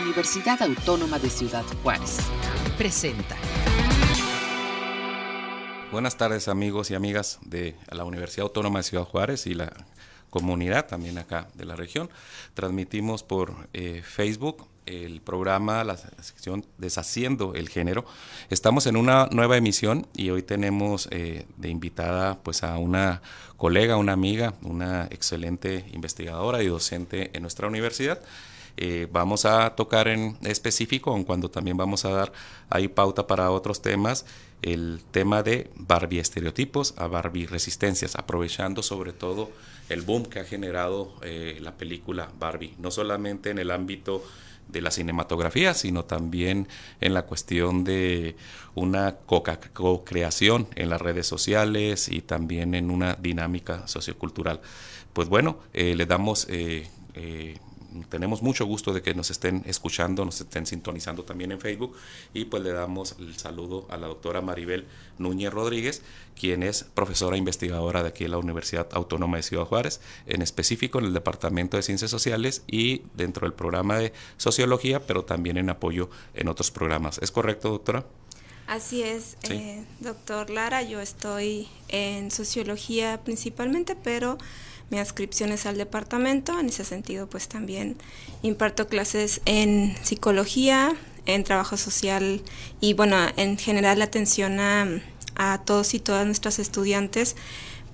Universidad Autónoma de Ciudad Juárez. Presenta. Buenas tardes amigos y amigas de la Universidad Autónoma de Ciudad Juárez y la comunidad también acá de la región. Transmitimos por eh, Facebook el programa, la sección Deshaciendo el Género. Estamos en una nueva emisión y hoy tenemos eh, de invitada pues a una colega, una amiga, una excelente investigadora y docente en nuestra universidad. Eh, vamos a tocar en específico, aun cuando también vamos a dar ahí pauta para otros temas, el tema de Barbie estereotipos a Barbie resistencias, aprovechando sobre todo el boom que ha generado eh, la película Barbie, no solamente en el ámbito de la cinematografía, sino también en la cuestión de una co-creación en las redes sociales y también en una dinámica sociocultural. Pues bueno, eh, le damos tenemos mucho gusto de que nos estén escuchando, nos estén sintonizando también en Facebook y pues le damos el saludo a la doctora Maribel Núñez Rodríguez, quien es profesora investigadora de aquí en la Universidad Autónoma de Ciudad Juárez, en específico en el Departamento de Ciencias Sociales y dentro del programa de Sociología, pero también en apoyo en otros programas. ¿Es correcto, doctora? Así es, eh, doctor Lara, yo estoy en sociología principalmente, pero mi adscripción es al departamento. En ese sentido, pues también imparto clases en psicología, en trabajo social y bueno, en general atención a, a todos y todas nuestras estudiantes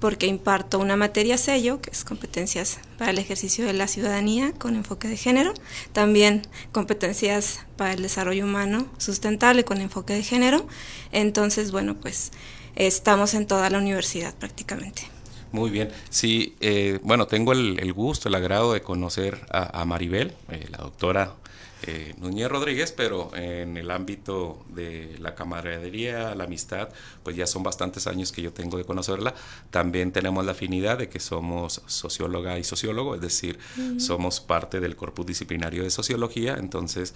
porque imparto una materia sello, que es competencias para el ejercicio de la ciudadanía con enfoque de género, también competencias para el desarrollo humano sustentable con enfoque de género. Entonces, bueno, pues estamos en toda la universidad prácticamente. Muy bien. Sí, eh, bueno, tengo el, gusto, el agrado de conocer a, Maribel, eh, la doctora eh, Núñez Rodríguez, pero en el ámbito de la camaradería, la amistad, pues ya son bastantes años que yo tengo de conocerla. También tenemos la afinidad de que somos socióloga y sociólogo, es decir, somos parte del corpus disciplinario de sociología, entonces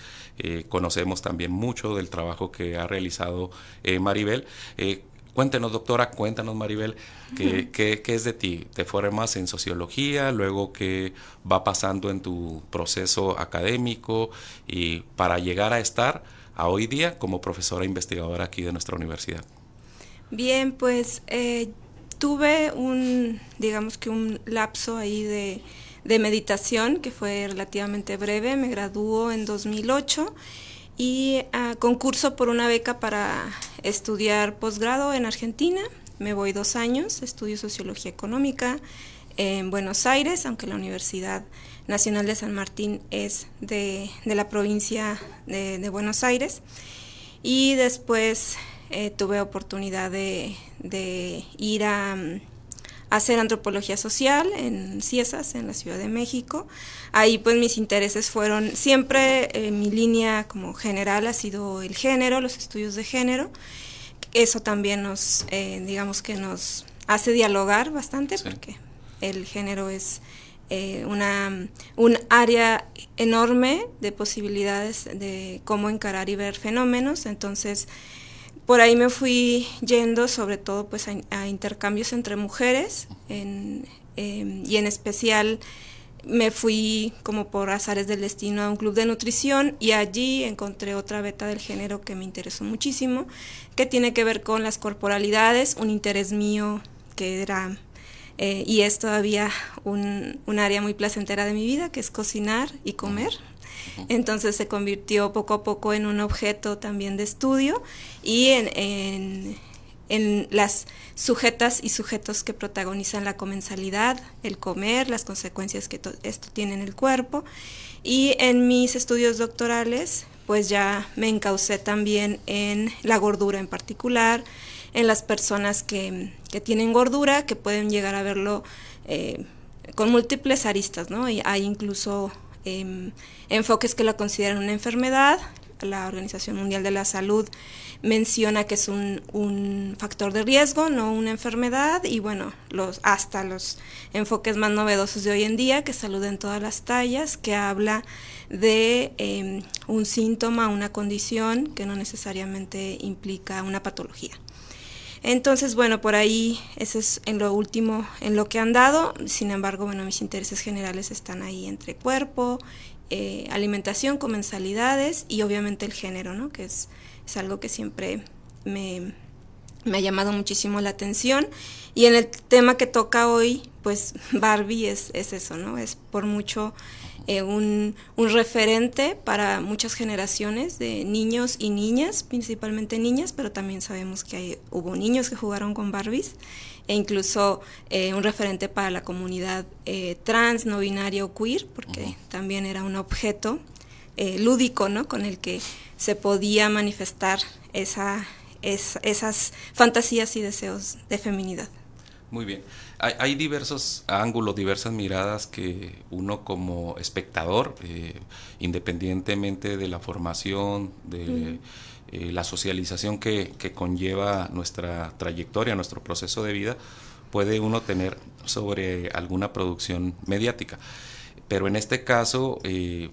conocemos también mucho del trabajo que ha realizado Maribel. Cuéntenos, doctora, cuéntanos, Maribel, ¿qué, qué, es de ti? ¿Te formas en sociología? Luego, ¿qué va pasando en tu proceso académico? Y para llegar a estar a hoy día como profesora investigadora aquí de nuestra universidad. Bien, pues eh, tuve un, digamos que un lapso ahí de, de meditación que fue relativamente breve. Me graduó en 2008 y ah, concurso por una beca para estudiar posgrado en Argentina. Me voy dos años, estudio sociología económica en Buenos Aires, aunque la Universidad Nacional de San Martín es de, la provincia de, Buenos Aires. Y después eh, tuve oportunidad de, ir a hacer antropología social en Ciesas, en la Ciudad de México. Ahí pues mis intereses fueron, siempre eh, mi línea como general ha sido el género, los estudios de género. Eso también nos, eh, digamos que nos hace dialogar bastante porque el género es eh, una, un área enorme de posibilidades de cómo encarar y ver fenómenos. Entonces, por ahí me fui yendo sobre todo pues a, intercambios entre mujeres em, y en especial me fui como por azares del destino a un club de nutrición y allí encontré otra beta del género que me interesó muchísimo, que tiene que ver con las corporalidades, un interés mío que era eh, y es todavía un, un área muy placentera de mi vida, que es cocinar y comer. Entonces se convirtió poco a poco en un objeto también de estudio y en, las sujetas y sujetos que protagonizan la comensalidad, el comer, las consecuencias que esto tiene en el cuerpo. Y en mis estudios doctorales, pues ya me encaucé también en la gordura en particular, en las personas que, tienen gordura, que pueden llegar a verlo eh, con múltiples aristas, ¿no? Y hay incluso Em, enfoques que la consideran una enfermedad. La Organización Mundial de la Salud menciona que es un, factor de riesgo, no una enfermedad, y bueno, los, hasta los enfoques más novedosos de hoy en día, que salud en todas las tallas, que habla de em, un síntoma, una condición que no necesariamente implica una patología. Entonces, bueno, por ahí eso es en lo último, en lo que han dado. Sin embargo, bueno, mis intereses generales están ahí entre cuerpo eh, alimentación, comensalidades y obviamente el género, ¿no? que es, es algo que siempre me, me, ha llamado muchísimo la atención. Y en el tema que toca hoy, pues Barbie es, es eso, ¿no? Es por mucho eh, un, un, referente para muchas generaciones de niños y niñas, principalmente niñas, pero también sabemos que hay, hubo niños que jugaron con Barbies e incluso eh, un referente para la comunidad eh, trans, no binaria o queer, porque también era un objeto eh, lúdico, ¿no? Con el que se podía manifestar esa, esas fantasías y deseos de feminidad. Muy bien. Hay, hay, diversos ángulos, diversas miradas que uno como espectador, independientemente de la formación, de... Eh, la socialización que, conlleva nuestra trayectoria, nuestro proceso de vida, puede uno tener sobre alguna producción mediática. Pero en este caso, eh,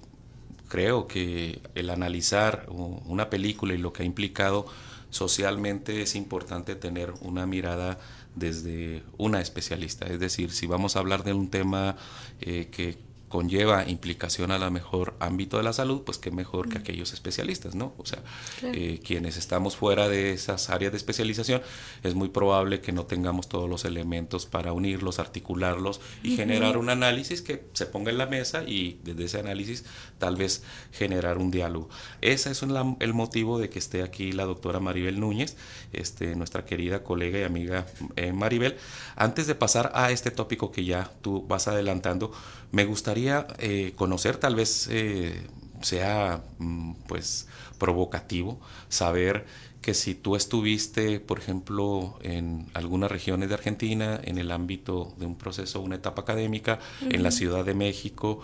creo que el analizar una película y lo que ha implicado socialmente es importante tener una mirada desde una especialista. Es decir, si vamos a hablar de un tema eh, que conlleva implicación a la mejor ámbito de la salud, pues qué mejor que aquellos especialistas, ¿no? O sea, eh, quienes estamos fuera de esas áreas de especialización, es muy probable que no tengamos todos los elementos para unirlos, articularlos y generar un análisis que se ponga en la mesa y desde ese análisis tal vez generar un diálogo. Ese es el motivo de que esté aquí la doctora Maribel Núñez, este, nuestra querida colega y amiga eh, Maribel. Antes de pasar a este tópico que ya tú vas adelantando, me gustaría eh, conocer, tal vez eh, sea mm, pues provocativo, saber que si tú estuviste, por ejemplo, en algunas regiones de Argentina, en el ámbito de un proceso, una etapa académica, en la Ciudad de México,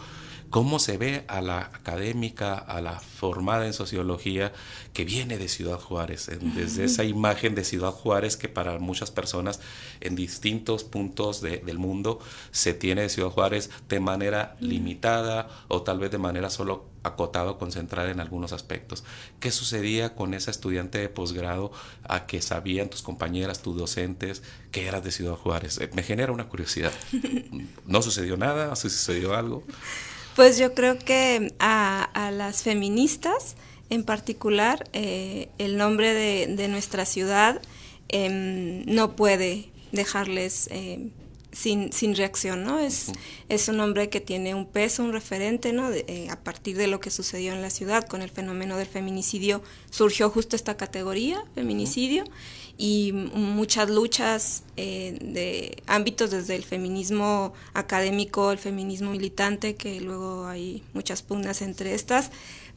cómo se ve a la académica, a la formada en sociología que viene de Ciudad Juárez, desde esa imagen de Ciudad Juárez que para muchas personas en distintos puntos del mundo se tiene de Ciudad Juárez de manera limitada o tal vez de manera solo acotada o concentrada en algunos aspectos. ¿Qué sucedía con esa estudiante de posgrado a que sabían tus compañeras, tus docentes, que eras de Ciudad Juárez? Eh, me genera una curiosidad. ¿No sucedió nada? ¿Sucedió algo? Pues yo creo que a, las feministas en particular, eh, el nombre de, nuestra ciudad em, no puede dejarles eh, sin, sin, reacción, ¿no? Es, es un nombre que tiene un peso, un referente, ¿no? Eh, a partir de lo que sucedió en la ciudad con el fenómeno del feminicidio, surgió justo esta categoría, feminicidio, y muchas luchas eh, de ámbitos desde el feminismo académico, el feminismo militante, que luego hay muchas pugnas entre estas,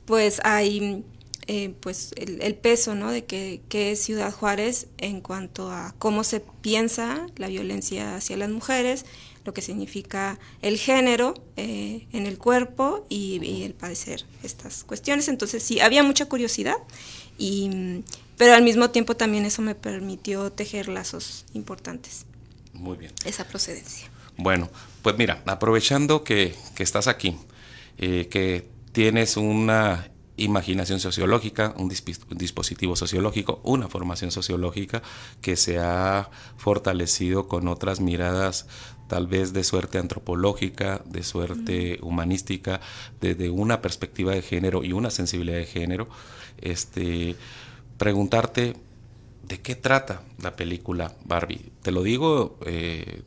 pues hay eh, pues el, peso ¿no? de que, es Ciudad Juárez en cuanto a cómo se piensa la violencia hacia las mujeres, lo que significa el género eh, en el cuerpo y, y, el padecer estas cuestiones. Entonces sí, había mucha curiosidad y pero al mismo tiempo también eso me permitió tejer lazos importantes. Muy bien. Esa procedencia. Bueno, pues mira, aprovechando que, estás aquí, eh, que tienes una imaginación sociológica, un, dispositivo sociológico, una formación sociológica que se ha fortalecido con otras miradas tal vez de suerte antropológica, de suerte humanística, desde una perspectiva de género y una sensibilidad de género. Este, preguntarte de qué trata la película Barbie. Te lo digo eh,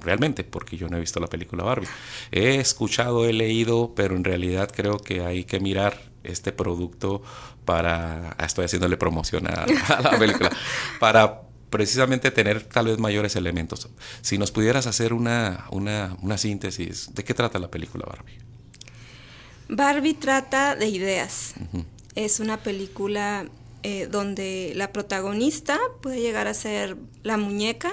realmente porque yo no he visto la película Barbie. He escuchado, he leído, pero en realidad creo que hay que mirar este producto para, ah, estoy haciéndole promoción a, la película, para precisamente tener tal vez mayores elementos. Si nos pudieras hacer una, una, una síntesis, ¿de qué trata la película Barbie? Barbie trata de ideas. Es una película eh, donde la protagonista puede llegar a ser la muñeca,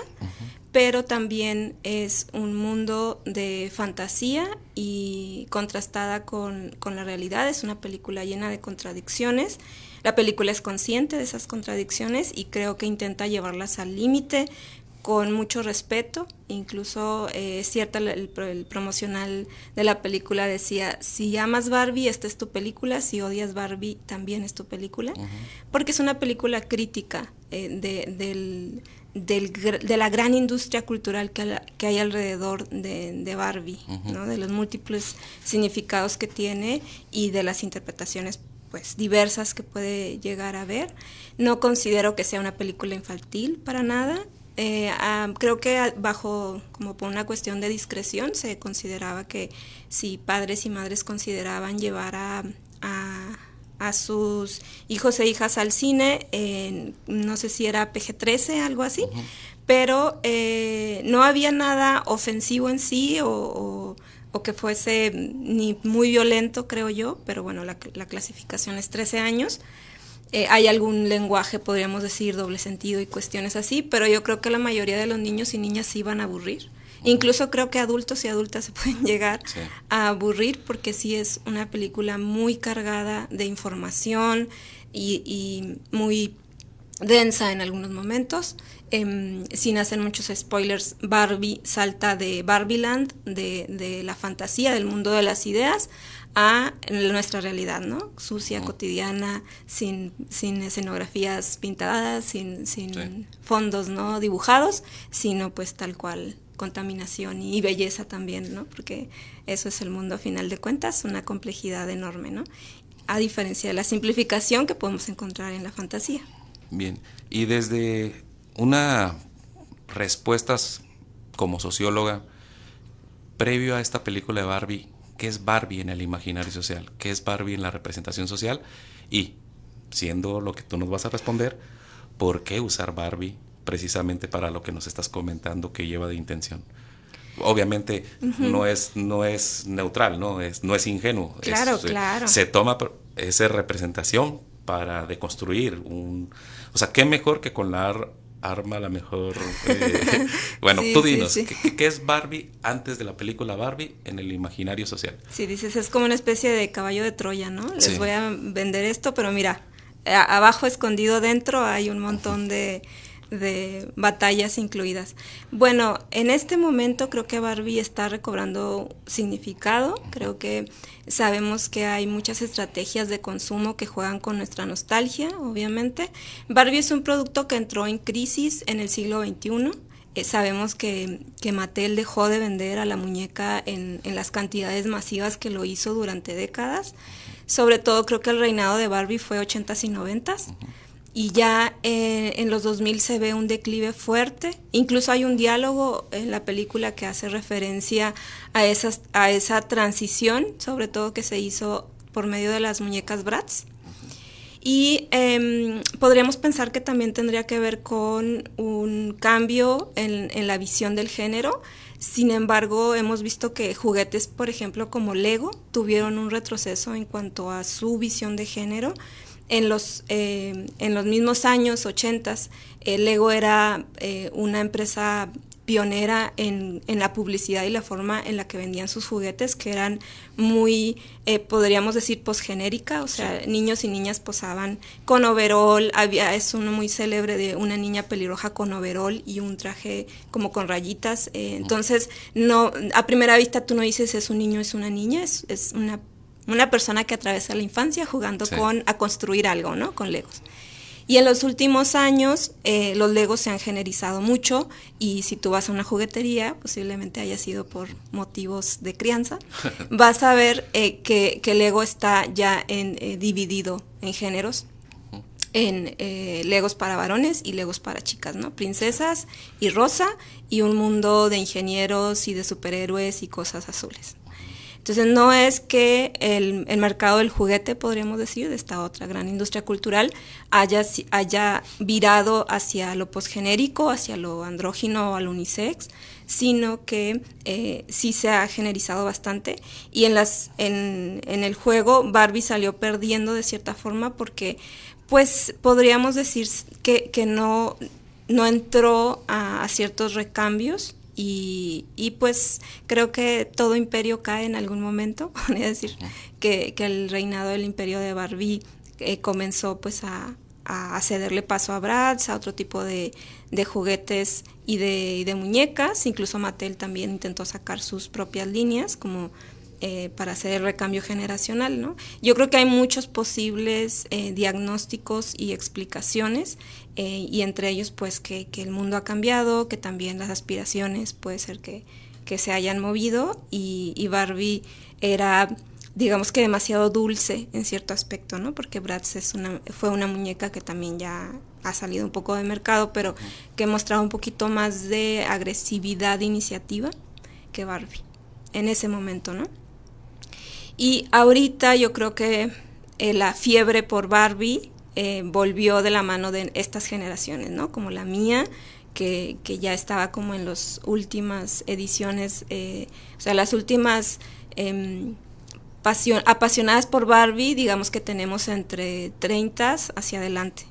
pero también es un mundo de fantasía y contrastada con, con la realidad. Es una película llena de contradicciones. La película es consciente de esas contradicciones y creo que intenta llevarlas al límite, con mucho respeto, incluso eh, es cierta el, promocional de la película decía, si amas Barbie, esta es tu película, si odias Barbie, también es tu película, porque es una película crítica eh, de la gran industria cultural que, que hay alrededor de, Barbie, ¿no? de los múltiples significados que tiene y de las interpretaciones pues diversas que puede llegar a ver. No considero que sea una película infantil para nada. Eh, creo que bajo, como por una cuestión de discreción, se consideraba que si padres y madres consideraban llevar a, a, sus hijos e hijas al cine, no sé si era PG-13, algo así, pero eh, no había nada ofensivo en sí o o que fuese ni muy violento, creo yo, pero bueno, la, clasificación es 13 años. Eh, hay algún lenguaje, podríamos decir, doble sentido y cuestiones así, pero yo creo que la mayoría de los niños y niñas se iban a aburrir. Incluso creo que adultos y adultas se pueden llegar a aburrir porque sí es una película muy cargada de información y, y muy densa en algunos momentos. Em, sin hacer muchos spoilers, Barbie salta de Barbieland, de, de la fantasía, del mundo de las ideas, a nuestra realidad, ¿no? Sucia, cotidiana, sin, sin escenografías pintadas, sin, sin fondos, ¿no? Dibujados, sino pues tal cual contaminación y, belleza también, ¿no? Porque eso es el mundo a final de cuentas, una complejidad enorme, ¿no? A diferencia de la simplificación que podemos encontrar en la fantasía. Bien, y desde una respuestas como socióloga, previo a esta película de Barbie, ¿qué es Barbie en el imaginario social? ¿Qué es Barbie en la representación social? Y, siendo lo que tú nos vas a responder, ¿por qué usar Barbie precisamente para lo que nos estás comentando que lleva de intención? Obviamente no, es, no es neutral, ¿no? Es, no es ingenuo. Claro, claro. Se toma esa representación para deconstruir un... O sea, ¿qué mejor que con la arma la mejor... Eh, bueno, tú dinos, ¿qué, es Barbie antes de la película Barbie en el imaginario social? Sí, dices, es como una especie de caballo de Troya, ¿no? Les voy a vender esto, pero mira, abajo escondido dentro hay un montón de de batallas incluidas. Bueno, en este momento creo que Barbie está recobrando significado, creo que sabemos que hay muchas estrategias de consumo que juegan con nuestra nostalgia, obviamente. Barbie es un producto que entró en crisis en el siglo XXI. Eh, sabemos que, que, Mattel dejó de vender a la muñeca en, en las cantidades masivas que lo hizo durante décadas. Sobre todo creo que el reinado de Barbie fue 80s y 90s y ya eh, en los 2000 se ve un declive fuerte. Incluso hay un diálogo en la película que hace referencia a, esas, a esa transición, sobre todo que se hizo por medio de las muñecas Bratz. Y em, podríamos pensar que también tendría que ver con un cambio en, en, la visión del género. Sin embargo, hemos visto que juguetes, por ejemplo, como Lego, tuvieron un retroceso en cuanto a su visión de género en los, eh, en los mismos años 80, eh, Lego era eh, una empresa pionera en, en, la publicidad y la forma en la que vendían sus juguetes, que eran muy, podríamos decir, posgenérica, o sea, niños y niñas posaban con overol, había, es uno muy célebre de una niña pelirroja con overol y un traje como con rayitas, entonces, no, a primera vista tú no dices es un niño, es una niña, es, es una una persona que atraviesa la infancia jugando con a construir algo, ¿no? Con Legos. Y en los últimos años eh, los Legos se han generizado mucho y si tú vas a una juguetería, posiblemente haya sido por motivos de crianza, vas a ver eh, que, que, Lego está ya en, eh, dividido en géneros, en Legos para varones y Legos para chicas, ¿no? Princesas y rosa y un mundo de ingenieros y de superhéroes y cosas azules. Entonces no es que el, mercado del juguete, podríamos decir, de esta otra gran industria cultural, haya, haya virado hacia lo posgenérico, hacia lo andrógino o al unisex, sino que eh, sí se ha generizado bastante. Y en, las, en, en el juego Barbie salió perdiendo de cierta forma porque pues podríamos decir que, que no, no entró a ciertos recambios y, pues creo que todo imperio cae en algún momento, podría decir que, el reinado del imperio de Barbie eh, comenzó pues a, cederle paso a Bratz, a otro tipo de, juguetes y de, de, muñecas, incluso Mattel también intentó sacar sus propias líneas, como eh, para hacer el recambio generacional, ¿no? Yo creo que hay muchos posibles eh, diagnósticos y explicaciones, eh, y entre ellos, pues, que, el mundo ha cambiado, que también las aspiraciones puede ser que, se hayan movido, y, Barbie era, digamos que demasiado dulce en cierto aspecto, ¿no? Porque Bratz es una, fue una muñeca que también ya ha salido un poco de mercado, pero que mostraba un poquito más de agresividad iniciativa que Barbie en ese momento, ¿no? Y ahorita yo creo que eh, la fiebre por Barbie eh, volvió de la mano de estas generaciones, ¿no? Como la mía, que, ya estaba como en las últimas ediciones, eh, o sea, las últimas em, apasionadas por Barbie, digamos que tenemos entre 30 hacia adelante.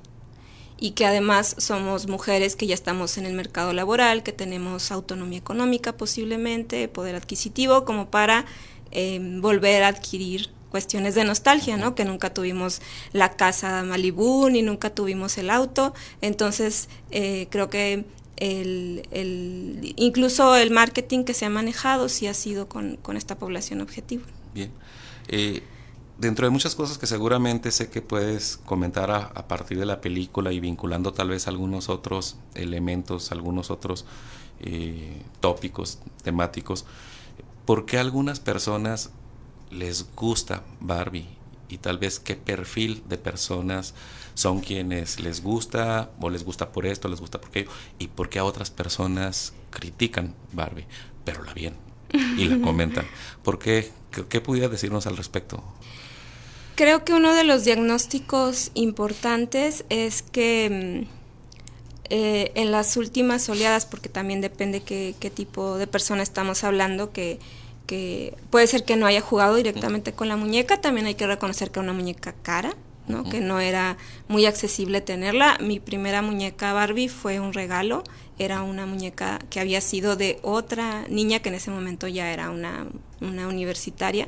Y que además somos mujeres que ya estamos en el mercado laboral, que tenemos autonomía económica posiblemente, poder adquisitivo, como para Em, volver a adquirir cuestiones de nostalgia, ¿no? Que nunca tuvimos la casa Malibu ni nunca tuvimos el auto. Entonces, eh, creo que el, incluso el marketing que se ha manejado sí ha sido con, esta población objetivo. Bien. Eh, dentro de muchas cosas que seguramente sé que puedes comentar a, partir de la película y vinculando tal vez algunos otros elementos, algunos otros eh, tópicos, temáticos, ¿por qué a algunas personas les gusta Barbie? Y tal vez qué perfil de personas son quienes les gusta o les gusta por esto, les gusta por aquello, y por qué a otras personas critican Barbie, pero la bien y la comentan. ¿Por qué? ¿Qué, pudiera decirnos al respecto? Creo que uno de los diagnósticos importantes es que mm, eh, en las últimas oleadas, porque también depende qué, tipo de persona estamos hablando, que, puede ser que no haya jugado directamente con la muñeca, también hay que reconocer que era una muñeca cara, ¿no? que no era muy accesible tenerla. Mi primera muñeca Barbie fue un regalo, era una muñeca que había sido de otra niña que en ese momento ya era una, una universitaria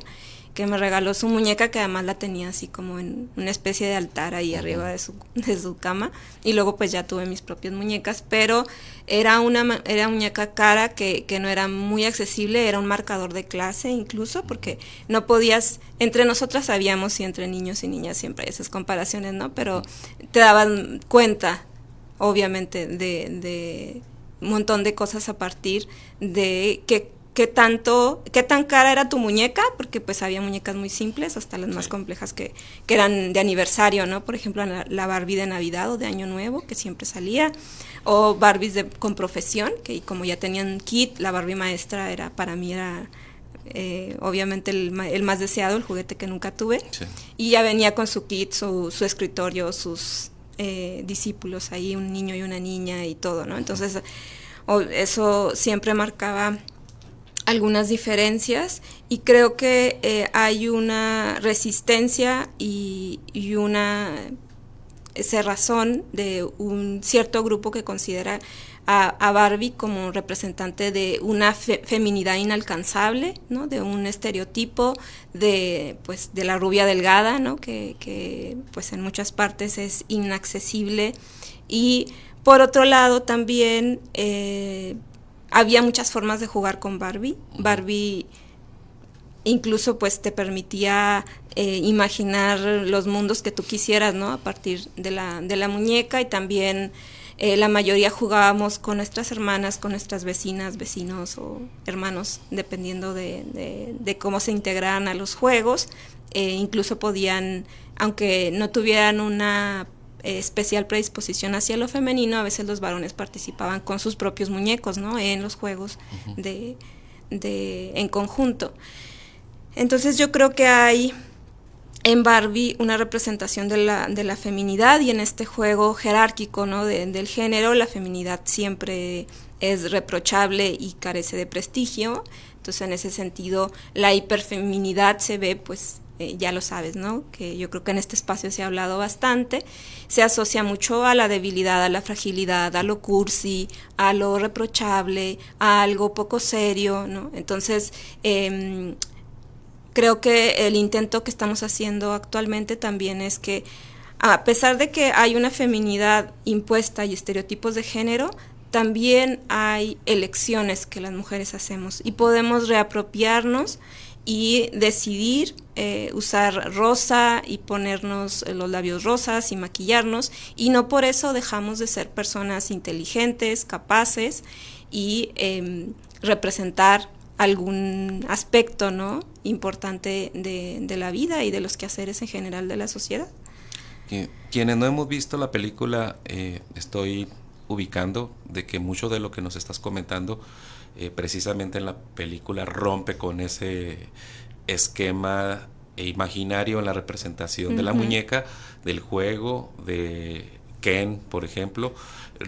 que me regaló su muñeca, que además la tenía así como en una especie de altar ahí arriba de su, de su cama. Y luego pues ya tuve mis propias muñecas, pero era una era muñeca cara que, que no era muy accesible, era un marcador de clase incluso, porque no podías, entre nosotras sabíamos y entre niños y niñas siempre hay esas comparaciones, ¿no? Pero te daban cuenta, obviamente, de, de un montón de cosas a partir de que qué tanto, qué tan cara era tu muñeca, porque pues había muñecas muy simples, hasta las más complejas que, que, eran de aniversario, ¿no? Por ejemplo, la, Barbie de Navidad o de Año Nuevo, que siempre salía, o Barbies de, con profesión, que como ya tenían kit, la Barbie maestra era, para mí era eh, obviamente el, más deseado, el juguete que nunca tuve, y ya venía con su kit, su, su escritorio, sus eh, discípulos ahí, un niño y una niña y todo, ¿no? Entonces, eso siempre marcaba algunas diferencias y creo que eh, hay una resistencia y, una cerrazón de un cierto grupo que considera a, Barbie como representante de una feminidad inalcanzable, ¿no? de un estereotipo de, pues, de la rubia delgada, ¿no? que, pues en muchas partes es inaccesible y por otro lado también eh, había muchas formas de jugar con Barbie. Barbie incluso pues te permitía eh, imaginar los mundos que tú quisieras, ¿no? A partir de la, de la muñeca y también eh, la mayoría jugábamos con nuestras hermanas, con nuestras vecinas, vecinos o hermanos, dependiendo de, de, cómo se integraran a los juegos. Eh, incluso podían, aunque no tuvieran una especial predisposición hacia lo femenino, a veces los varones participaban con sus propios muñecos, ¿no? En los juegos de, de, en conjunto. Entonces yo creo que hay en Barbie una representación de la, de la feminidad y en este juego jerárquico, ¿no? del género, la feminidad siempre es reprochable y carece de prestigio. Entonces en ese sentido la hiperfeminidad se ve pues eh, ya lo sabes, ¿no? Que yo creo que en este espacio se ha hablado bastante, se asocia mucho a la debilidad, a la fragilidad, a lo cursi, a lo reprochable, a algo poco serio, ¿no? Entonces, em, creo que el intento que estamos haciendo actualmente también es que, a pesar de que hay una feminidad impuesta y estereotipos de género, también hay elecciones que las mujeres hacemos y podemos reapropiarnos y decidir eh, usar rosa y ponernos los labios rosas y maquillarnos y no por eso dejamos de ser personas inteligentes, capaces y em, representar algún aspecto ¿no? importante de, la vida y de los quehaceres en general de la sociedad. Quienes no hemos visto la película, eh, estoy ubicando de que mucho de lo que nos estás comentando, eh, precisamente en la película, rompe con ese esquema imaginario en la representación de la muñeca, del juego, de Ken, por ejemplo,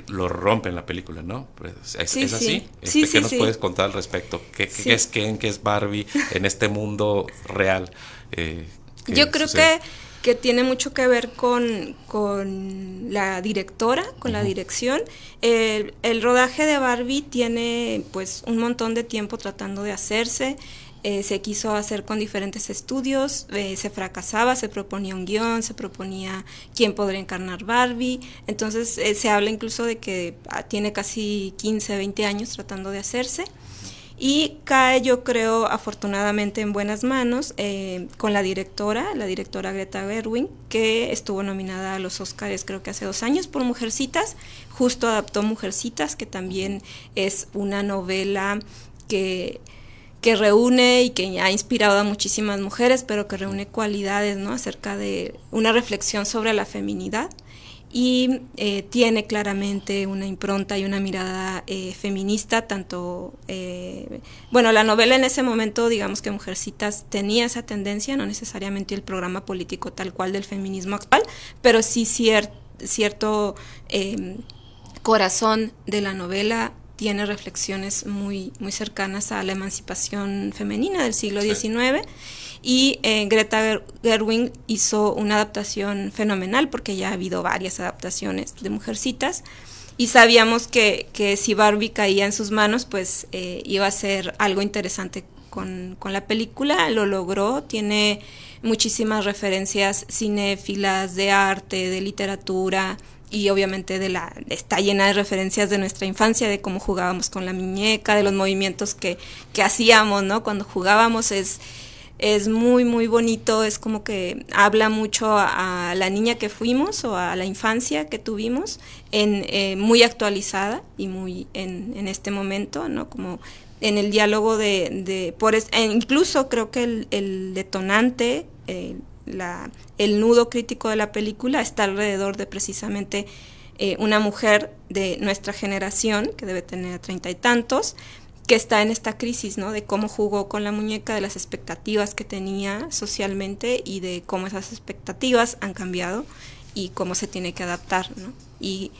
lo rompe en la película, ¿no? Pues, ¿Es, así? Este, ¿Qué nos puedes contar al respecto? ¿Qué, es Ken? ¿Qué es Barbie en este mundo real? Eh, Yo creo que, que, tiene mucho que ver con, con la directora, con la dirección. El, el rodaje de Barbie tiene pues un montón de tiempo tratando de hacerse. Eh, se quiso hacer con diferentes estudios, eh, se fracasaba, se proponía un guion, se proponía quién podría encarnar Barbie, entonces eh, se habla incluso de que ah, tiene casi 15, 20 años tratando de hacerse y cae yo creo afortunadamente en buenas manos con la directora, la directora Greta Gerwig, que estuvo nominada a los Oscars creo que hace dos años por Mujercitas, justo adaptó Mujercitas, que también es una novela que que reúne y que ha inspirado a muchísimas mujeres, pero que reúne cualidades ¿no? acerca de una reflexión sobre la feminidad y eh, tiene claramente una impronta y una mirada eh, feminista, tanto, eh, bueno, la novela en ese momento, digamos que Mujercitas tenía esa tendencia, no necesariamente el programa político tal cual del feminismo actual, pero sí cierto corazón de la novela tiene reflexiones muy, muy cercanas a la emancipación femenina del siglo XIX. Y eh, Greta Gerwig hizo una adaptación fenomenal porque ya ha habido varias adaptaciones de Mujercitas y sabíamos que, que si Barbie caía en sus manos, pues eh, iba a ser algo interesante con, con, la película. Lo logró, tiene muchísimas referencias cinéfilas, de arte, de literatura, y obviamente de la está llena de referencias de nuestra infancia, de cómo jugábamos con la muñeca, de los movimientos que, que hacíamos, ¿no? Cuando jugábamos es es muy muy bonito, es como que habla mucho a, la niña que fuimos o a la infancia que tuvimos, en, eh, muy actualizada y muy en, en, este momento, ¿no? Como en el diálogo de, de por e incluso creo que el, el detonante, la, el nudo crítico de la película está alrededor de precisamente eh, una mujer de nuestra generación, que debe tener treinta y tantos, que está en esta crisis, ¿no? De cómo jugó con la muñeca, de las expectativas que tenía socialmente y de cómo esas expectativas han cambiado y cómo se tiene que adaptar, ¿no? Y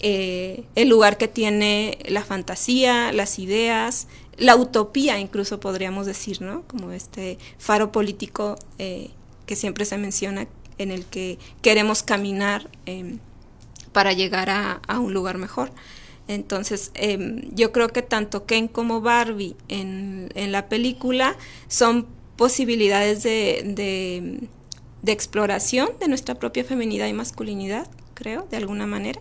eh, el lugar que tiene la fantasía, las ideas, la utopía incluso podríamos decir, ¿no? Como este faro político eh, que siempre se menciona, en el que queremos caminar em, para llegar a, un lugar mejor. Entonces, em, yo creo que tanto Ken como Barbie en, la película son posibilidades de, de, exploración de nuestra propia feminidad y masculinidad, creo, de alguna manera.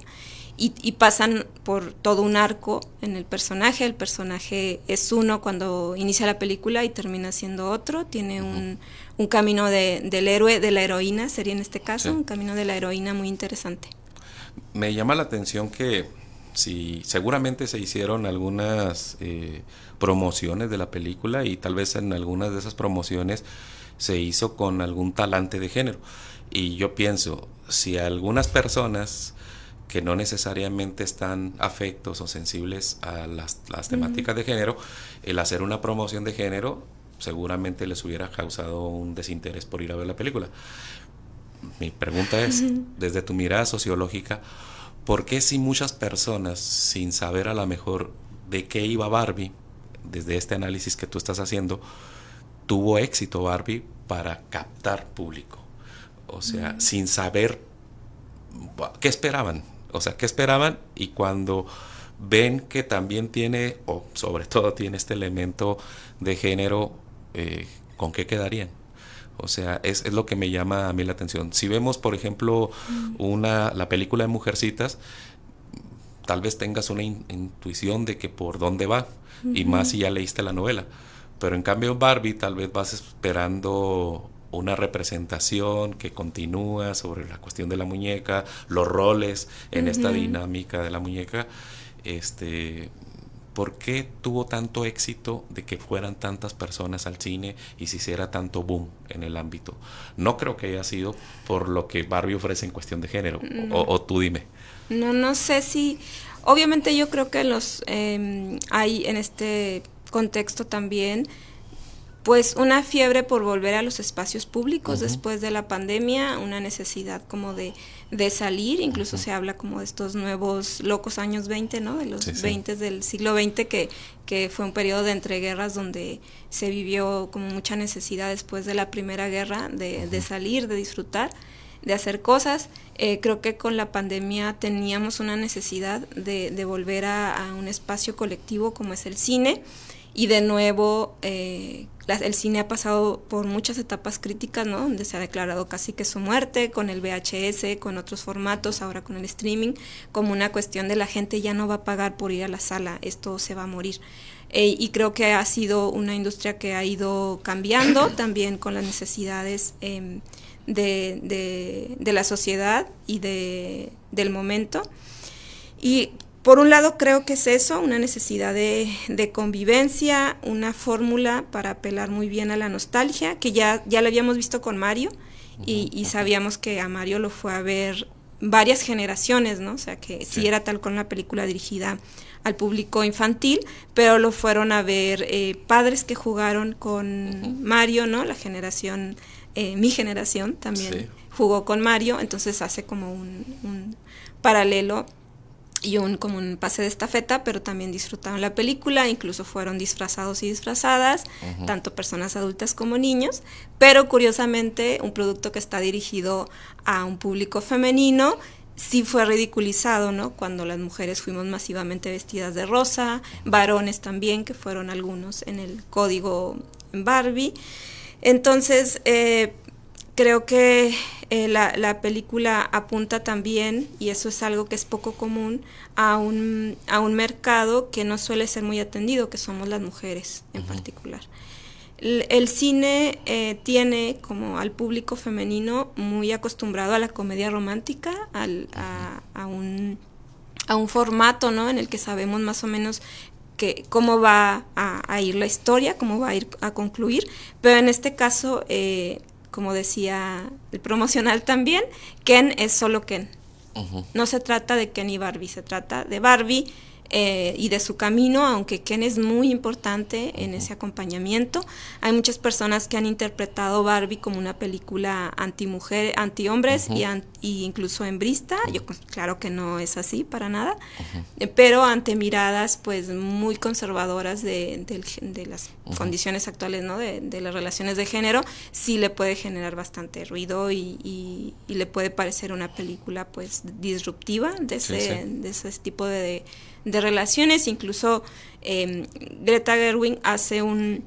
Y, pasan por todo un arco en el personaje. El personaje es uno cuando inicia la película y termina siendo otro. Tiene un, un camino de, del héroe, de la heroína, sería en este caso, un camino de la heroína muy interesante. Me llama la atención que si seguramente se hicieron algunas eh, promociones de la película y tal vez en algunas de esas promociones se hizo con algún talante de género. Y yo pienso, si algunas personas que no necesariamente están afectos o sensibles a las, temáticas de género, el hacer una promoción de género seguramente les hubiera causado un desinterés por ir a ver la película. Mi pregunta es, desde tu mirada sociológica, ¿por qué si muchas personas, sin saber a lo mejor de qué iba Barbie, desde este análisis que tú estás haciendo, tuvo éxito Barbie para captar público? O sea, mm. sin saber qué esperaban. O sea, qué esperaban y cuando ven que también tiene, o sobre todo tiene este elemento de género eh, ¿con qué quedarían? O sea, es, es, lo que me llama a mí la atención. Si vemos, por ejemplo, una, la película de Mujercitas, tal vez tengas una intuición de que por dónde va, y más si ya leíste la novela. Pero en cambio Barbie tal vez vas esperando una representación que continúa sobre la cuestión de la muñeca, los roles en esta dinámica de la muñeca. Este, ¿Por qué tuvo tanto éxito de que fueran tantas personas al cine y se hiciera tanto boom en el ámbito? No creo que haya sido por lo que Barbie ofrece en cuestión de género, o, tú dime. No, no sé si... Obviamente yo creo que los em, hay en este contexto también pues una fiebre por volver a los espacios públicos después de la pandemia, una necesidad como de, de salir, incluso se habla como de estos nuevos locos años 20, ¿no? De los 20 del siglo XX, que, que fue un periodo de entreguerras donde se vivió como mucha necesidad después de la Primera Guerra de, de salir, de disfrutar, de hacer cosas. Eh, creo que con la pandemia teníamos una necesidad de, de volver a, a, un espacio colectivo como es el cine y de nuevo eh, el cine ha pasado por muchas etapas críticas, ¿no? Donde se ha declarado casi que su muerte con el VHS, con otros formatos, ahora con el streaming, como una cuestión de la gente ya no va a pagar por ir a la sala, esto se va a morir. Eh, y creo que ha sido una industria que ha ido cambiando también con las necesidades em, de, de, de, la sociedad y de, del momento. Y por un lado creo que es eso, una necesidad de, convivencia, una fórmula para apelar muy bien a la nostalgia, que ya, ya lo habíamos visto con Mario y, sabíamos que a Mario lo fue a ver varias generaciones, ¿no? O sea, que sí, era tal con la película dirigida al público infantil, pero lo fueron a ver eh, padres que jugaron con Mario, ¿no? La generación, eh, mi generación también jugó con Mario, entonces hace como un, un paralelo y un como un pase de estafeta, pero también disfrutaron la película, incluso fueron disfrazados y disfrazadas, tanto personas adultas como niños, pero curiosamente un producto que está dirigido a un público femenino sí fue ridiculizado, ¿no? Cuando las mujeres fuimos masivamente vestidas de rosa, varones también, que fueron algunos en el código Barbie. Entonces, eh, creo que eh, la, película apunta también, y eso es algo que es poco común, a un, a un mercado que no suele ser muy atendido, que somos las mujeres en particular. El, cine eh, tiene como al público femenino muy acostumbrado a la comedia romántica, al, a, un, a un formato ¿no? en el que sabemos más o menos que, cómo va a, ir la historia, cómo va a ir a concluir, pero en este caso eh, como decía el promocional también, Ken es solo Ken. No se trata de Ken y Barbie, se trata de Barbie eh, y de su camino, aunque Ken es muy importante en ese acompañamiento. Hay muchas personas que han interpretado Barbie como una película anti-mujer, anti-hombres y, y, incluso hembrista. Yo claro que no es así para nada, eh, pero ante miradas pues muy conservadoras de, de, las condiciones actuales, ¿no? De, de, las relaciones de género, sí le puede generar bastante ruido y, y, le puede parecer una película pues disruptiva de ese, De ese tipo de de relaciones. Incluso em, Greta Gerwig hace un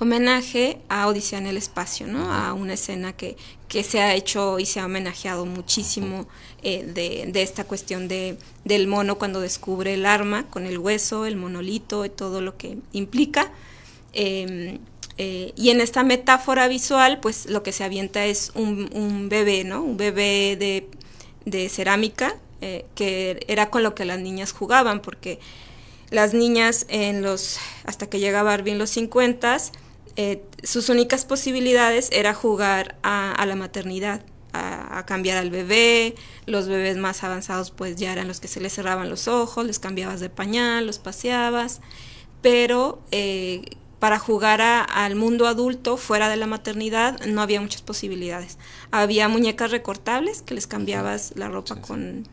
homenaje a Odisea en el espacio, ¿no? A una escena que, que se ha hecho y se ha homenajeado muchísimo eh, de, de, esta cuestión de, del mono cuando descubre el arma con el hueso, el monolito y todo lo que implica. Em, eh, y en esta metáfora visual, pues lo que se avienta es un, un bebé, ¿no? Un bebé de, de cerámica eh, que era con lo que las niñas jugaban, porque las niñas en los, hasta que llegaba Barbie en los 50, eh, sus únicas posibilidades era jugar a, la maternidad, a, cambiar al bebé, los bebés más avanzados pues ya eran los que se les cerraban los ojos, les cambiabas de pañal, los paseabas, pero eh, para jugar al mundo adulto fuera de la maternidad no había muchas posibilidades. Había muñecas recortables que les cambiabas la ropa con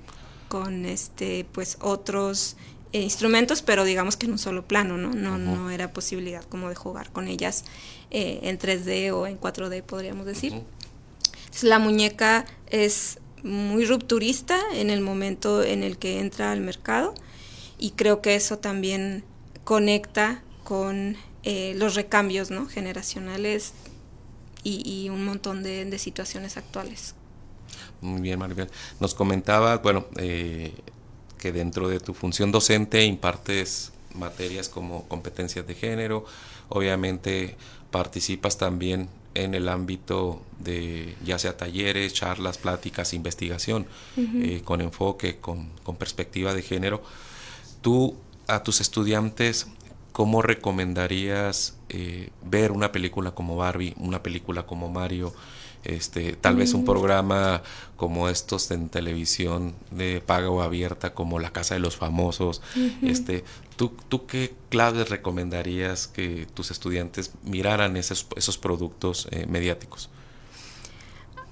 con este pues otros eh, instrumentos, pero digamos que en un solo plano, ¿no? No, no era posibilidad como de jugar con ellas eh, en 3D o en 4D, podríamos decir. la muñeca es muy rupturista en el momento en el que entra al mercado y creo que eso también conecta con eh, los recambios ¿no? generacionales y, un montón de situaciones actuales. Muy bien, Maribel. Nos comentaba, bueno, eh, que dentro de tu función docente impartes materias como competencias de género, obviamente participas también en el ámbito de ya sea talleres, charlas, pláticas, investigación, eh, con enfoque, con, con, perspectiva de género. Tú a tus estudiantes, ¿cómo recomendarías eh, ver una película como Barbie, una película como Mario? Este, tal vez un mm. programa como estos en televisión de paga o abierta como La Casa de los Famosos, este, ¿tú, ¿tú qué claves recomendarías que tus estudiantes miraran esos, esos productos eh, mediáticos?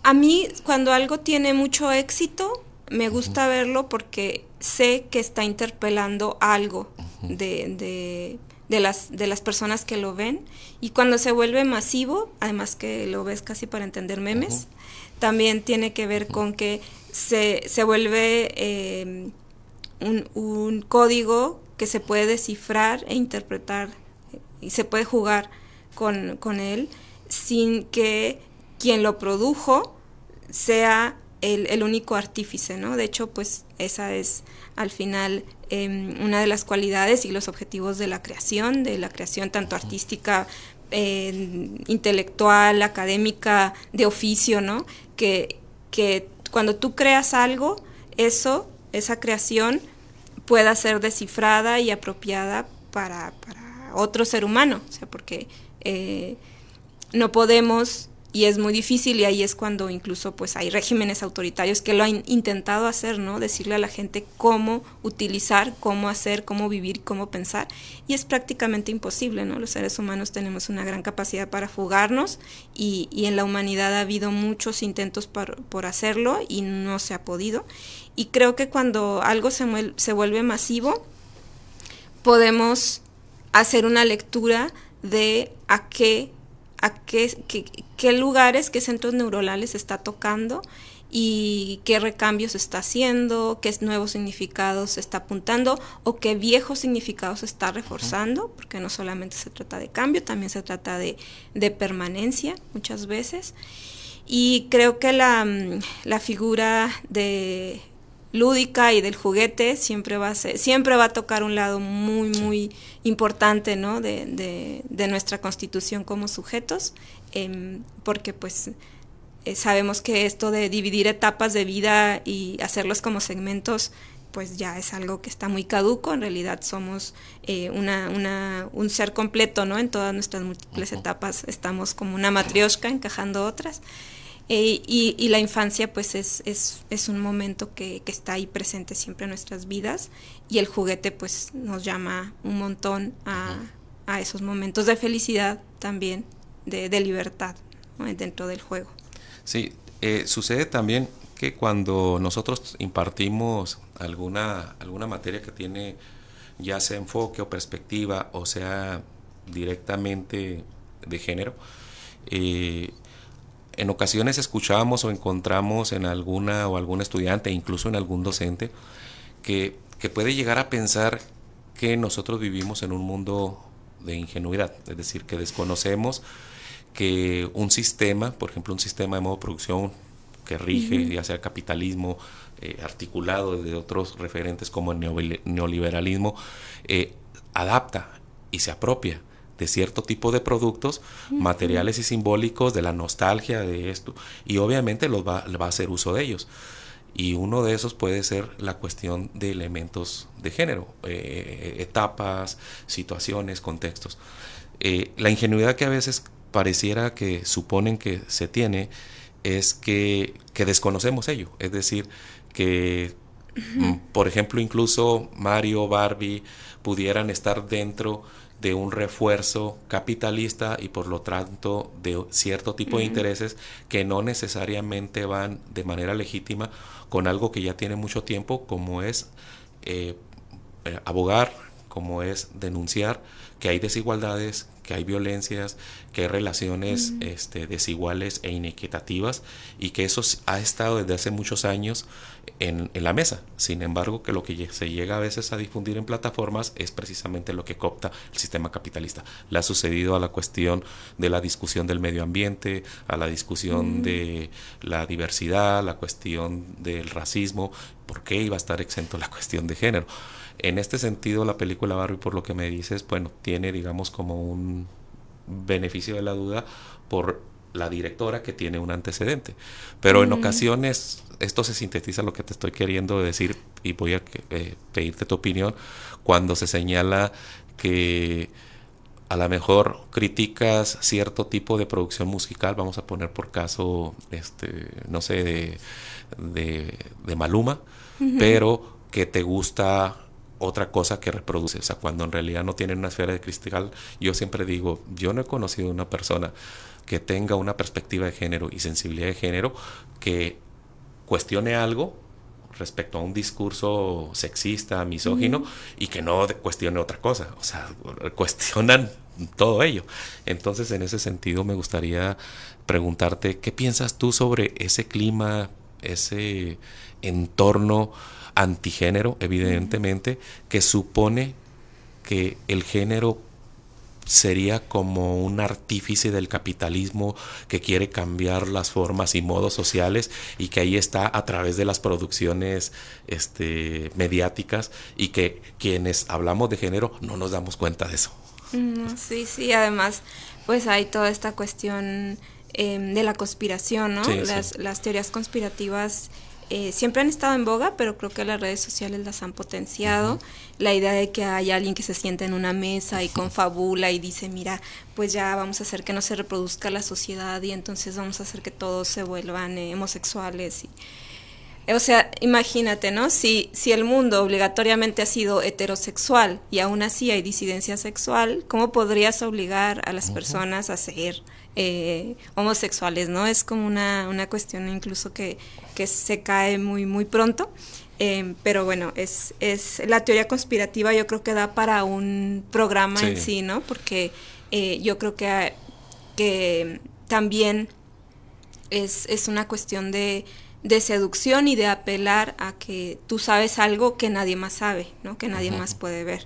A mí cuando algo tiene mucho éxito, me gusta verlo porque sé que está interpelando algo de de las, de las personas que lo ven. Y cuando se vuelve masivo, además que lo ves casi para entender memes, también tiene que ver con que se, se vuelve eh, un, un, código que se puede descifrar e interpretar y se puede jugar con, con él sin que quien lo produjo sea el, el, único artífice, ¿no? De hecho, pues esa es al final Em, una de las cualidades y los objetivos de la creación, de la creación tanto artística, intelectual, académica, de oficio, ¿no? Que, que cuando tú creas algo, eso, esa creación, pueda ser descifrada y apropiada para, para otro ser humano, o sea, porque eh, no podemos y es muy difícil y ahí es cuando incluso pues hay regímenes autoritarios que lo han intentado hacer, ¿no? Decirle a la gente cómo utilizar, cómo hacer, cómo vivir, cómo pensar y es prácticamente imposible, ¿no? Los seres humanos tenemos una gran capacidad para fugarnos y, y en la humanidad ha habido muchos intentos por, por, hacerlo y no se ha podido y creo que cuando algo se, se vuelve masivo podemos hacer una lectura de a qué a qué, qué, lugares, qué centros neuronales está tocando y qué recambios está haciendo, qué nuevos significados está apuntando o qué viejos significados está reforzando, porque no solamente se trata de cambio, también se trata de, de permanencia muchas veces. Y creo que la, la figura de lúdica y del juguete siempre va a ser, siempre va a tocar un lado muy, muy importante, ¿no? De, de, nuestra constitución como sujetos, em, porque pues eh, sabemos que esto de dividir etapas de vida y hacerlos como segmentos, pues ya es algo que está muy caduco, en realidad somos eh, una, una, un ser completo, ¿no? En todas nuestras múltiples etapas estamos como una matrioshka encajando otras. Eh, y, la infancia pues es, es, es un momento que, que, está ahí presente siempre en nuestras vidas y el juguete pues nos llama un montón a, a esos momentos de felicidad también, de, de libertad dentro del juego. Sí, eh, sucede también que cuando nosotros impartimos alguna, alguna materia que tiene ya sea enfoque o perspectiva o sea directamente de género, eh, en ocasiones escuchamos o encontramos en alguna o algún estudiante, incluso en algún docente, que, puede llegar a pensar que nosotros vivimos en un mundo de ingenuidad, es decir, que desconocemos que un sistema, por ejemplo, un sistema de modo de producción que rige, ya sea capitalismo, eh, articulado de otros referentes como el neoliberalismo, eh, adapta y se apropia de cierto tipo de productos, materiales y simbólicos, de la nostalgia de esto, y obviamente los va, va, a hacer uso de ellos. Y uno de esos puede ser la cuestión de elementos de género, eh, etapas, situaciones, contextos. Eh, la ingenuidad que a veces pareciera que suponen que se tiene es que, que desconocemos ello, es decir, que mm, por ejemplo, incluso Mario, Barbie pudieran estar dentro de un refuerzo capitalista y por lo tanto de cierto tipo de intereses que no necesariamente van de manera legítima con algo que ya tiene mucho tiempo como es eh, eh, abogar, como es denunciar que hay desigualdades, que hay violencias, que hay relaciones este, desiguales e inequitativas y que eso ha estado desde hace muchos años en, la mesa. Sin embargo, que lo que se llega a veces a difundir en plataformas es precisamente lo que copta el sistema capitalista. Le ha sucedido a la cuestión de la discusión del medio ambiente, a la discusión de la diversidad, la cuestión del racismo. ¿Por qué iba a estar exento la cuestión de género? En este sentido, la película Barbie, por lo que me dices, bueno, tiene, digamos, como un beneficio de la duda por la directora que tiene un antecedente. Pero en ocasiones, esto se sintetiza lo que te estoy queriendo decir y voy a eh, pedirte tu opinión, cuando se señala que a lo mejor criticas cierto tipo de producción musical, vamos a poner por caso, este, no sé, de, de, Maluma, pero que te gusta otra cosa que reproduce, o sea, cuando en realidad no tienen una esfera de cristal, yo siempre digo, yo no he conocido una persona que tenga una perspectiva de género y sensibilidad de género que cuestione algo respecto a un discurso sexista, misógino, y que no cuestione otra cosa, o sea, cuestionan todo ello. Entonces, en ese sentido, me gustaría preguntarte, ¿qué piensas tú sobre ese clima, ese entorno? Antigénero, evidentemente, que supone que el género sería como un artífice del capitalismo que quiere cambiar las formas y modos sociales y que ahí está a través de las producciones este, mediáticas y que quienes hablamos de género no nos damos cuenta de eso. Sí, sí, además pues hay toda esta cuestión em, de la conspiración, ¿no? las, las teorías conspirativas eh, siempre han estado en boga, pero creo que las redes sociales las han potenciado. La idea de que hay alguien que se sienta en una mesa y confabula y dice, mira, pues ya vamos a hacer que no se reproduzca la sociedad y entonces vamos a hacer que todos se vuelvan eh, homosexuales. Y, o sea, imagínate, ¿no? Si, si el mundo obligatoriamente ha sido heterosexual y aún así hay disidencia sexual, ¿cómo podrías obligar a las personas a ser eh, homosexuales, ¿no? Es como una, una cuestión incluso que, que se cae muy, muy pronto. Eh, pero bueno, es, es la teoría conspirativa yo creo que da para un programa en sí, ¿no? Porque eh, yo creo que, que también es, es una cuestión de, de, seducción y de apelar a que tú sabes algo que nadie más sabe, ¿no? Que nadie más puede ver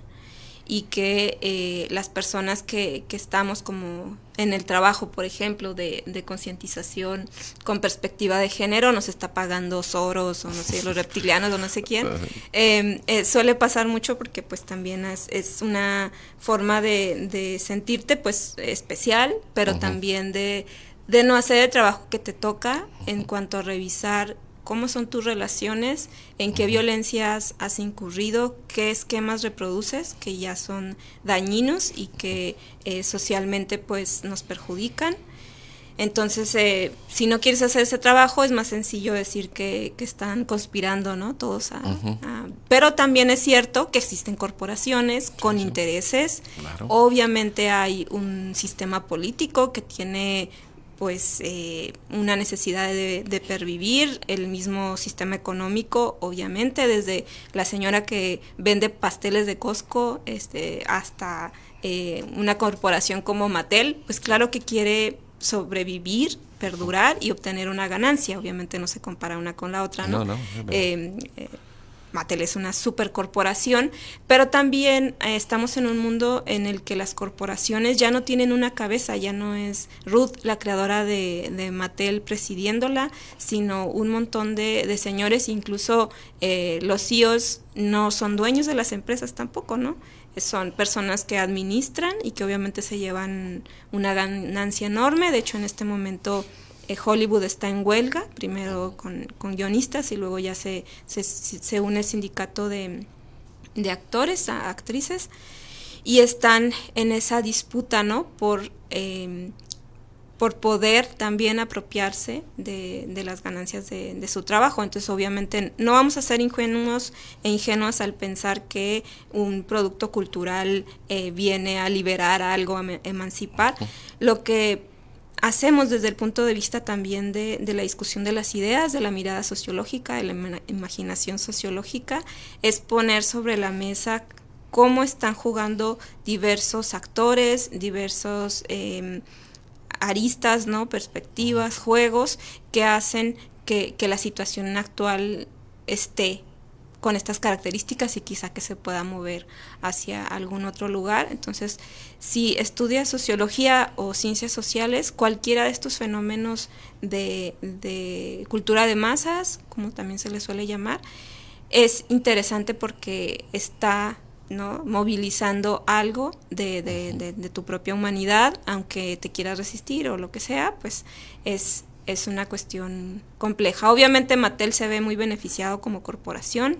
y que eh, las personas que, que, estamos como en el trabajo, por ejemplo, de, de concientización con perspectiva de género, nos está pagando Soros o no sé, los reptilianos o no sé quién. Em, eh, suele pasar mucho porque pues también es, es una forma de, de, sentirte pues especial, pero también de, de no hacer el trabajo que te toca en cuanto a revisar cómo son tus relaciones, en qué violencias has incurrido, qué esquemas reproduces que ya son dañinos y que eh, socialmente pues nos perjudican. Entonces, eh, si no quieres hacer ese trabajo, es más sencillo decir que, están conspirando, ¿no? Todos Pero también es cierto que existen corporaciones con intereses. Obviamente hay un sistema político que tiene pues eh, una necesidad de, pervivir, el mismo sistema económico, obviamente, desde la señora que vende pasteles de Costco este, hasta eh, una corporación como Mattel, pues claro que quiere sobrevivir, perdurar y obtener una ganancia. Obviamente no se compara una con la otra, ¿no? no, no, eh, Mattel es una supercorporación, pero también eh, estamos en un mundo en el que las corporaciones ya no tienen una cabeza, ya no es Ruth la creadora de, de Mattel presidiéndola, sino un montón de, señores, incluso eh, los CEOs no son dueños de las empresas tampoco, ¿no? Son personas que administran y que obviamente se llevan una ganancia enorme, de hecho en este momento eh, Hollywood está en huelga, primero con, guionistas y luego ya se, se, une el sindicato de, actores, a actrices, y están en esa disputa, ¿no? Por, em, por poder también apropiarse de, las ganancias de, su trabajo. Entonces, obviamente, no vamos a ser ingenuos e ingenuas al pensar que un producto cultural eh, viene a liberar algo, a emancipar. Lo que hacemos desde el punto de vista también de, la discusión de las ideas, de la mirada sociológica, de la imaginación sociológica, es poner sobre la mesa cómo están jugando diversos actores, diversos em, aristas, ¿no? perspectivas, juegos que hacen que la situación actual esté con estas características y quizá que se pueda mover hacia algún otro lugar. Entonces, si estudias sociología o ciencias sociales, cualquiera de estos fenómenos de, cultura de masas, como también se le suele llamar, es interesante porque está ¿no? movilizando algo de, de, tu propia humanidad, aunque te quieras resistir o lo que sea, pues es es una cuestión compleja. Obviamente Mattel se ve muy beneficiado como corporación,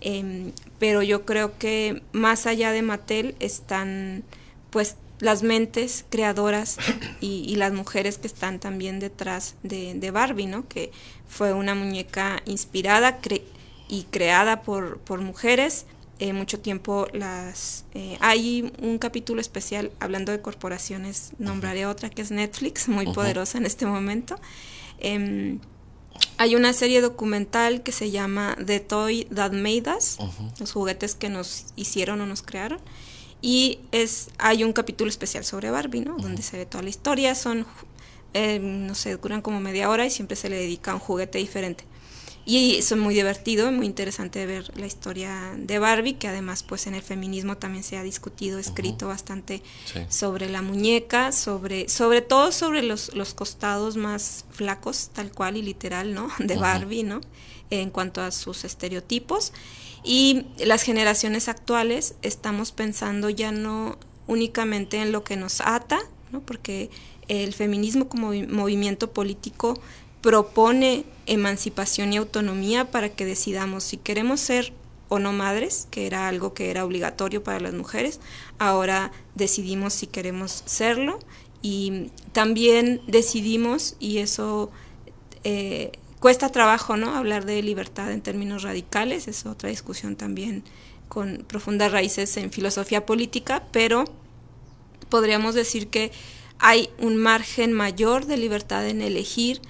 em, pero yo creo que más allá de Mattel están pues las mentes creadoras y, las mujeres que están también detrás de, Barbie, ¿no? Que fue una muñeca inspirada y creada por, por mujeres, eh, mucho tiempo las... Eh, hay un capítulo especial hablando de corporaciones, nombraré otra que es Netflix, muy poderosa en este momento. Em, hay una serie documental que se llama The Toy That Made Us, los juguetes que nos hicieron o nos crearon. Y es, hay un capítulo especial sobre Barbie, ¿no? Donde se ve toda la historia, son, eh, no sé, duran como media hora y siempre se le dedica a un juguete diferente. Y eso es muy divertido, muy interesante ver la historia de Barbie, que además pues en el feminismo también se ha discutido, escrito bastante sobre la muñeca, sobre, sobre todo sobre los, los costados más flacos, tal cual y literal, ¿no? De Barbie, ¿no? En cuanto a sus estereotipos. Y las generaciones actuales estamos pensando ya no únicamente en lo que nos ata, ¿no? Porque el feminismo como movimiento político propone emancipación y autonomía para que decidamos si queremos ser o no madres, que era algo que era obligatorio para las mujeres, ahora decidimos si queremos serlo y también decidimos, y eso eh, cuesta trabajo, ¿no? Hablar de libertad en términos radicales, es otra discusión también con profundas raíces en filosofía política, pero podríamos decir que hay un margen mayor de libertad en elegir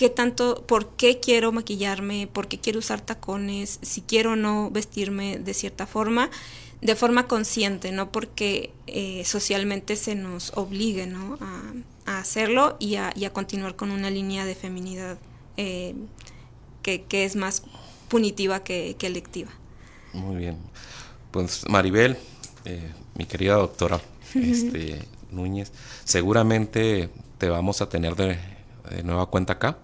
qué tanto, por qué quiero maquillarme, por qué quiero usar tacones, si quiero o no vestirme de cierta forma, de forma consciente, no porque eh, socialmente se nos obligue ¿no? a, hacerlo y a, continuar con una línea de feminidad eh, que, es más punitiva que, que, electiva. Muy bien. Pues Maribel, eh, mi querida doctora este, Núñez, seguramente te vamos a tener de, de nueva cuenta acá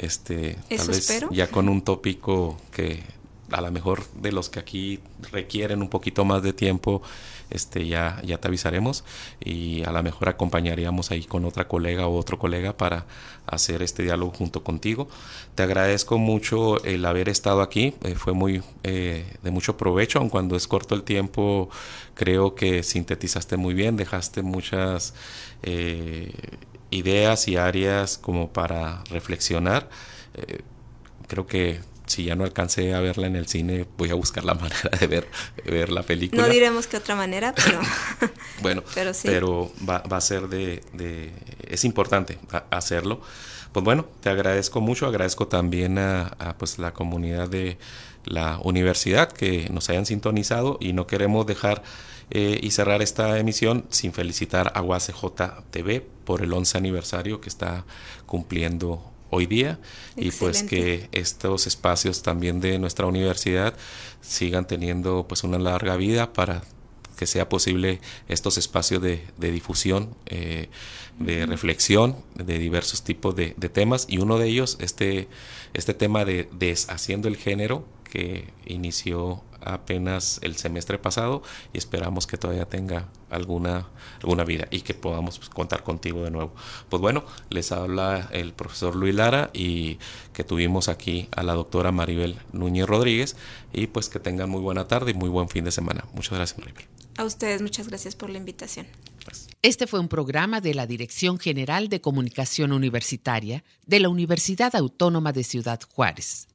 este, tal vez ya con un tópico que a lo mejor de los que aquí requieren un poquito más de tiempo, este, ya, ya te avisaremos y a lo mejor acompañaríamos ahí con otra colega o otro colega para hacer este diálogo junto contigo. Te agradezco mucho el haber estado aquí, eh, fue muy eh, de mucho provecho, aun cuando es corto el tiempo, creo que sintetizaste muy bien, dejaste muchas... Eh, ideas y áreas como para reflexionar. Eh, creo que si ya no alcancé a verla en el cine, voy a buscar la manera de ver, ver la película. No diremos que otra manera, pero... bueno, pero, pero va, a ser de, Es importante hacerlo. Pues bueno, te agradezco mucho, agradezco también a, pues la comunidad de la universidad que nos hayan sintonizado y no queremos dejar eh, y cerrar esta emisión sin felicitar a UACJ TV por el 11 aniversario que está cumpliendo hoy día. Y pues que estos espacios también de nuestra universidad sigan teniendo pues una larga vida para que sea posible estos espacios de, difusión, eh, de reflexión de diversos tipos de, temas. Y uno de ellos este, este tema de deshaciendo el género que inició apenas el semestre pasado y esperamos que todavía tenga alguna, alguna vida y que podamos pues, contar contigo de nuevo. Pues bueno, les habla el profesor Luis Lara y que tuvimos aquí a la doctora Maribel Núñez Rodríguez y pues que tengan muy buena tarde y muy buen fin de semana. Muchas gracias Maribel. A ustedes muchas gracias por la invitación. Este fue un programa de la Dirección General de Comunicación Universitaria de la Universidad Autónoma de Ciudad Juárez.